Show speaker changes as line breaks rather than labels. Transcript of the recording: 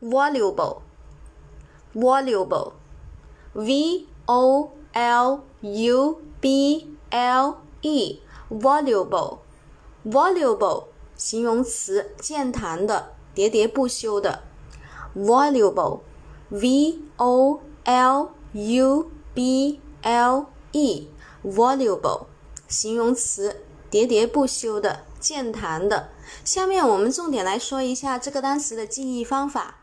voluble. Voluble. V o l u b l e. Voluble. Voluble 形容词，健谈的，喋喋不休的。voluble. V o l u b l e. Voluble. 形容词，喋喋不休的，健谈的。下面我们重点来说一下这个单词的记忆方法。